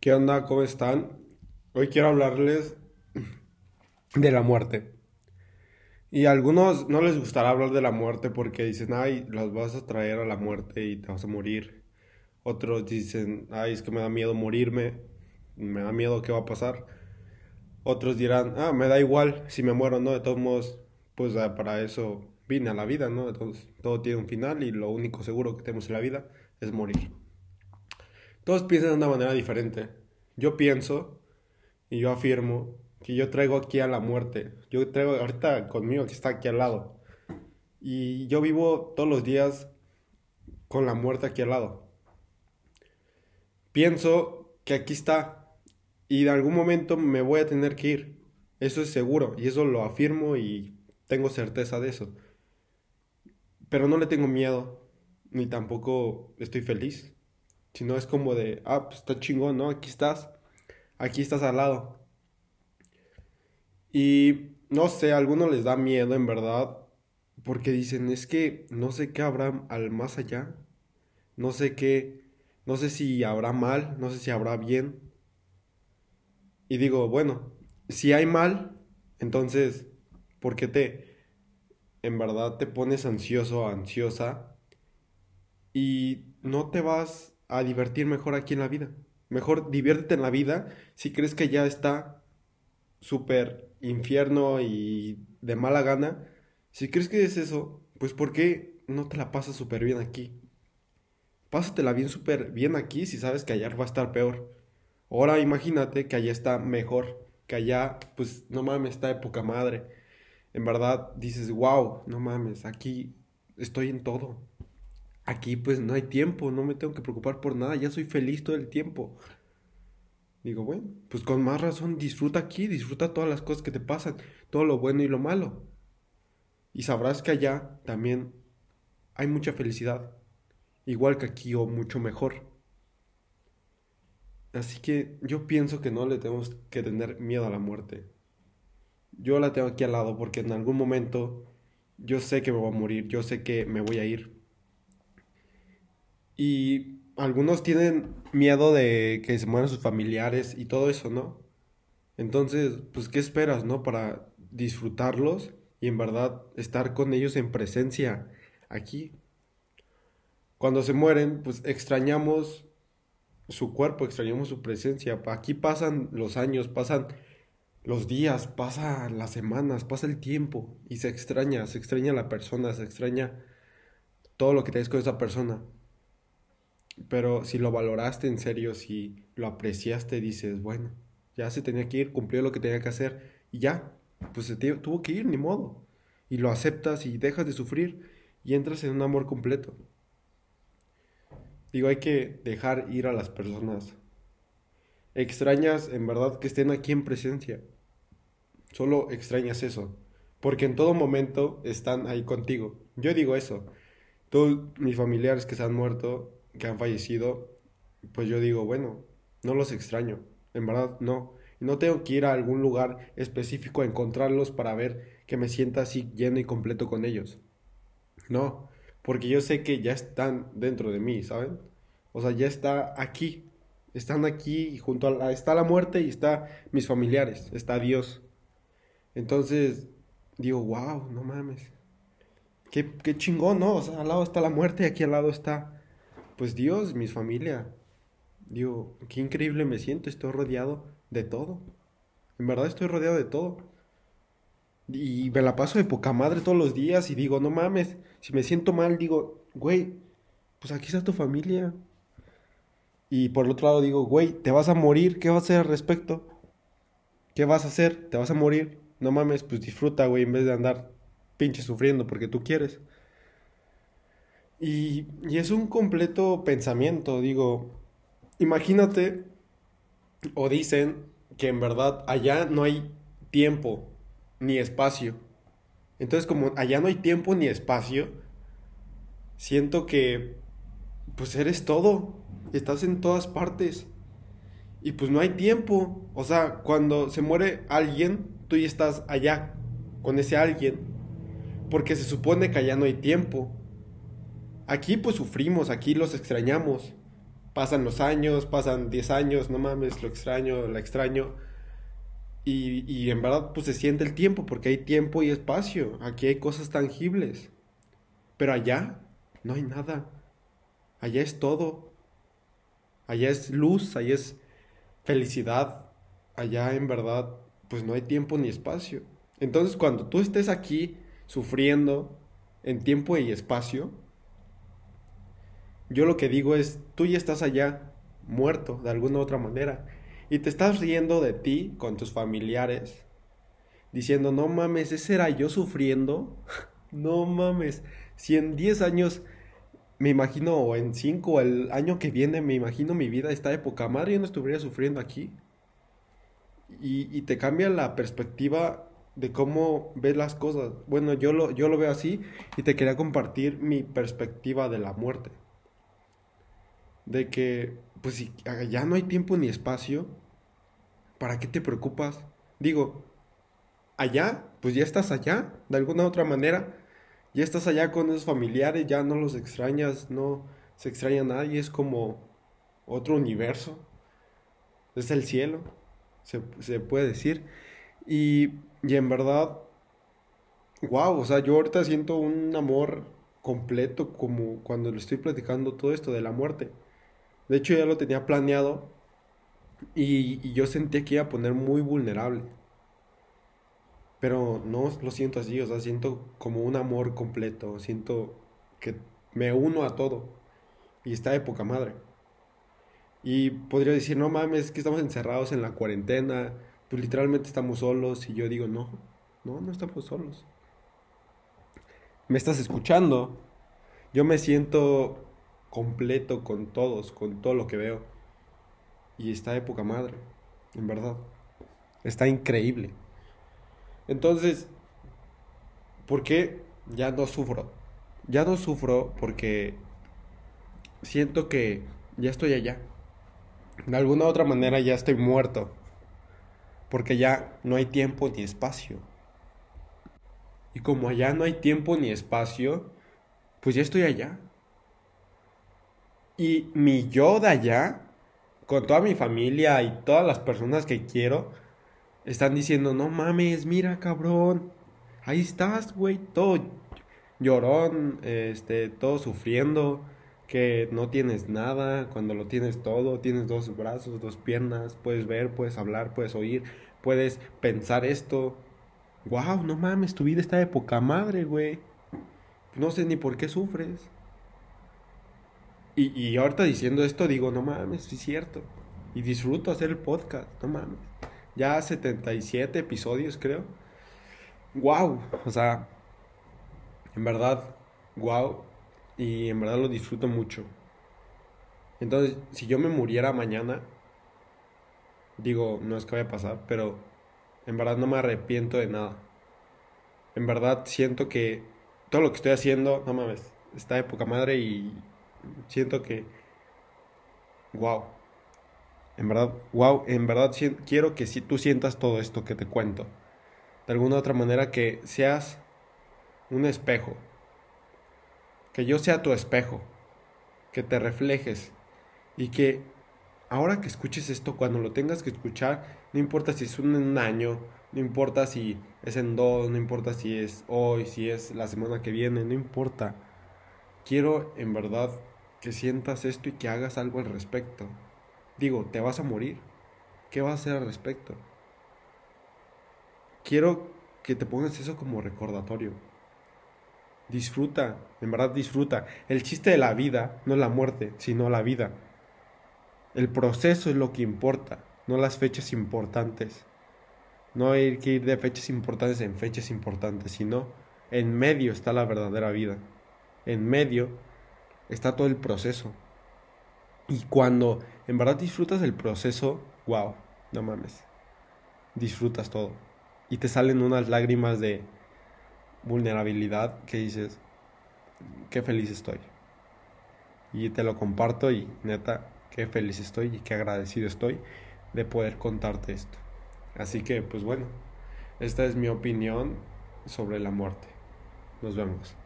¿Qué onda? ¿Cómo están? Hoy quiero hablarles de la muerte. Y a algunos no les gustará hablar de la muerte porque dicen, ay, las vas a traer a la muerte y te vas a morir. Otros dicen, ay, es que me da miedo morirme, me da miedo qué va a pasar. Otros dirán, ah, me da igual si me muero, ¿no? De todos modos, pues ah, para eso vine a la vida, ¿no? Entonces, todo tiene un final y lo único seguro que tenemos en la vida es morir. Todos piensan de una manera diferente. Yo pienso y yo afirmo que yo traigo aquí a la muerte. Yo traigo ahorita conmigo que está aquí al lado. Y yo vivo todos los días con la muerte aquí al lado. Pienso que aquí está y de algún momento me voy a tener que ir. Eso es seguro y eso lo afirmo y tengo certeza de eso. Pero no le tengo miedo ni tampoco estoy feliz. Si no es como de, ah, pues está chingón, ¿no? Aquí estás. Aquí estás al lado. Y no sé, a algunos les da miedo en verdad. Porque dicen, es que no sé qué habrá al más allá. No sé qué, no sé si habrá mal, no sé si habrá bien. Y digo, bueno, si hay mal, entonces, ¿por qué te, en verdad te pones ansioso, ansiosa? Y no te vas a divertir mejor aquí en la vida. Mejor diviértete en la vida si crees que ya está súper infierno y de mala gana. Si crees que es eso, pues ¿por qué no te la pasas súper bien aquí? Pásatela bien súper bien aquí si sabes que allá va a estar peor. Ahora imagínate que allá está mejor, que allá, pues no mames, está de poca madre. En verdad dices, wow, no mames, aquí estoy en todo aquí pues no hay tiempo, no me tengo que preocupar por nada, ya soy feliz todo el tiempo. Digo, bueno, pues con más razón disfruta aquí, disfruta todas las cosas que te pasan, todo lo bueno y lo malo. Y sabrás que allá también hay mucha felicidad, igual que aquí o mucho mejor. Así que yo pienso que no le tenemos que tener miedo a la muerte. Yo la tengo aquí al lado porque en algún momento yo sé que me voy a morir, yo sé que me voy a ir. Y algunos tienen miedo de que se mueran sus familiares y todo eso, ¿no? Entonces, pues, ¿qué esperas, no? Para disfrutarlos y en verdad estar con ellos en presencia aquí. Cuando se mueren, pues extrañamos su cuerpo, extrañamos su presencia. Aquí pasan los años, pasan los días, pasan las semanas, pasa el tiempo y se extraña, se extraña la persona, se extraña todo lo que tienes con esa persona. Pero si lo valoraste en serio, si lo apreciaste, dices, bueno, ya se tenía que ir, cumplió lo que tenía que hacer y ya, pues se tuvo que ir, ni modo. Y lo aceptas y dejas de sufrir y entras en un amor completo. Digo, hay que dejar ir a las personas. Extrañas en verdad que estén aquí en presencia. Solo extrañas eso. Porque en todo momento están ahí contigo. Yo digo eso. Todos mis familiares que se han muerto que han fallecido, pues yo digo, bueno, no los extraño, en verdad no. No tengo que ir a algún lugar específico a encontrarlos para ver que me sienta así lleno y completo con ellos. No, porque yo sé que ya están dentro de mí, ¿saben? O sea, ya está aquí. Están aquí y junto a está la muerte y está mis familiares, está Dios. Entonces, digo, wow, no mames. Qué, qué chingón, ¿no? O sea, al lado está la muerte y aquí al lado está pues Dios, mi familia. Digo, qué increíble me siento, estoy rodeado de todo. En verdad estoy rodeado de todo. Y me la paso de poca madre todos los días y digo, no mames, si me siento mal, digo, güey, pues aquí está tu familia. Y por el otro lado digo, güey, te vas a morir, ¿qué vas a hacer al respecto? ¿Qué vas a hacer? ¿Te vas a morir? No mames, pues disfruta, güey, en vez de andar pinche sufriendo porque tú quieres. Y, es un completo pensamiento, digo, imagínate o dicen que en verdad allá no hay tiempo ni espacio. Entonces como allá no hay tiempo ni espacio, siento que pues eres todo, estás en todas partes. Y pues no hay tiempo. O sea, cuando se muere alguien, tú ya estás allá con ese alguien. Porque se supone que allá no hay tiempo. Aquí pues sufrimos, aquí los extrañamos, pasan los años, pasan 10 años, no mames, lo extraño, la extraño. Y, y en verdad pues se siente el tiempo, porque hay tiempo y espacio. Aquí hay cosas tangibles. Pero allá no hay nada. Allá es todo. Allá es luz, allá es felicidad. Allá en verdad pues no hay tiempo ni espacio. Entonces cuando tú estés aquí sufriendo en tiempo y espacio, yo lo que digo es, tú ya estás allá, muerto de alguna otra manera, y te estás riendo de ti con tus familiares, diciendo, no mames, ese era yo sufriendo, no mames, si en 10 años me imagino, o en 5, o el año que viene, me imagino mi vida, esta época madre, yo no estuviera sufriendo aquí. Y, y te cambia la perspectiva de cómo ves las cosas. Bueno, yo lo, yo lo veo así y te quería compartir mi perspectiva de la muerte de que, pues si ya no hay tiempo ni espacio, ¿para qué te preocupas? Digo, allá, pues ya estás allá, de alguna otra manera, ya estás allá con esos familiares, ya no los extrañas, no se extraña a nadie, es como otro universo, es el cielo, se, se puede decir, y, y en verdad, wow, o sea, yo ahorita siento un amor completo como cuando le estoy platicando todo esto de la muerte. De hecho, ya lo tenía planeado y, yo sentía que iba a poner muy vulnerable. Pero no lo siento así, o sea, siento como un amor completo, siento que me uno a todo y está de poca madre. Y podría decir, no mames, que estamos encerrados en la cuarentena, pues literalmente estamos solos y yo digo, no, no, no estamos solos. Me estás escuchando, yo me siento completo con todos, con todo lo que veo. Y está de poca madre, en verdad. Está increíble. Entonces, ¿por qué ya no sufro? Ya no sufro porque siento que ya estoy allá. De alguna u otra manera ya estoy muerto. Porque ya no hay tiempo ni espacio. Y como allá no hay tiempo ni espacio, pues ya estoy allá. Y mi yo de allá, con toda mi familia y todas las personas que quiero, están diciendo, no mames, mira cabrón, ahí estás, güey, todo llorón, este, todo sufriendo, que no tienes nada, cuando lo tienes todo, tienes dos brazos, dos piernas, puedes ver, puedes hablar, puedes oír, puedes pensar esto. Wow, no mames, tu vida está de poca madre, güey. No sé ni por qué sufres. Y, y ahorita diciendo esto digo, no mames, es cierto. Y disfruto hacer el podcast, no mames. Ya 77 episodios creo. Wow, o sea, en verdad, wow. Y en verdad lo disfruto mucho. Entonces, si yo me muriera mañana, digo, no es que vaya a pasar, pero en verdad no me arrepiento de nada. En verdad siento que todo lo que estoy haciendo, no mames, está de poca madre y, siento que, wow, en verdad, wow, en verdad quiero que si tú sientas todo esto que te cuento, de alguna otra manera que seas un espejo, que yo sea tu espejo, que te reflejes y que ahora que escuches esto, cuando lo tengas que escuchar, no importa si es un año, no importa si es en dos, no importa si es hoy, si es la semana que viene, no importa. Quiero en verdad que sientas esto y que hagas algo al respecto. Digo, te vas a morir. ¿Qué vas a hacer al respecto? Quiero que te pongas eso como recordatorio. Disfruta, en verdad disfruta. El chiste de la vida no es la muerte, sino la vida. El proceso es lo que importa, no las fechas importantes. No hay que ir de fechas importantes en fechas importantes, sino en medio está la verdadera vida. En medio está todo el proceso. Y cuando en verdad disfrutas del proceso, wow, no mames. Disfrutas todo. Y te salen unas lágrimas de vulnerabilidad que dices, qué feliz estoy. Y te lo comparto y neta, qué feliz estoy y qué agradecido estoy de poder contarte esto. Así que, pues bueno, esta es mi opinión sobre la muerte. Nos vemos.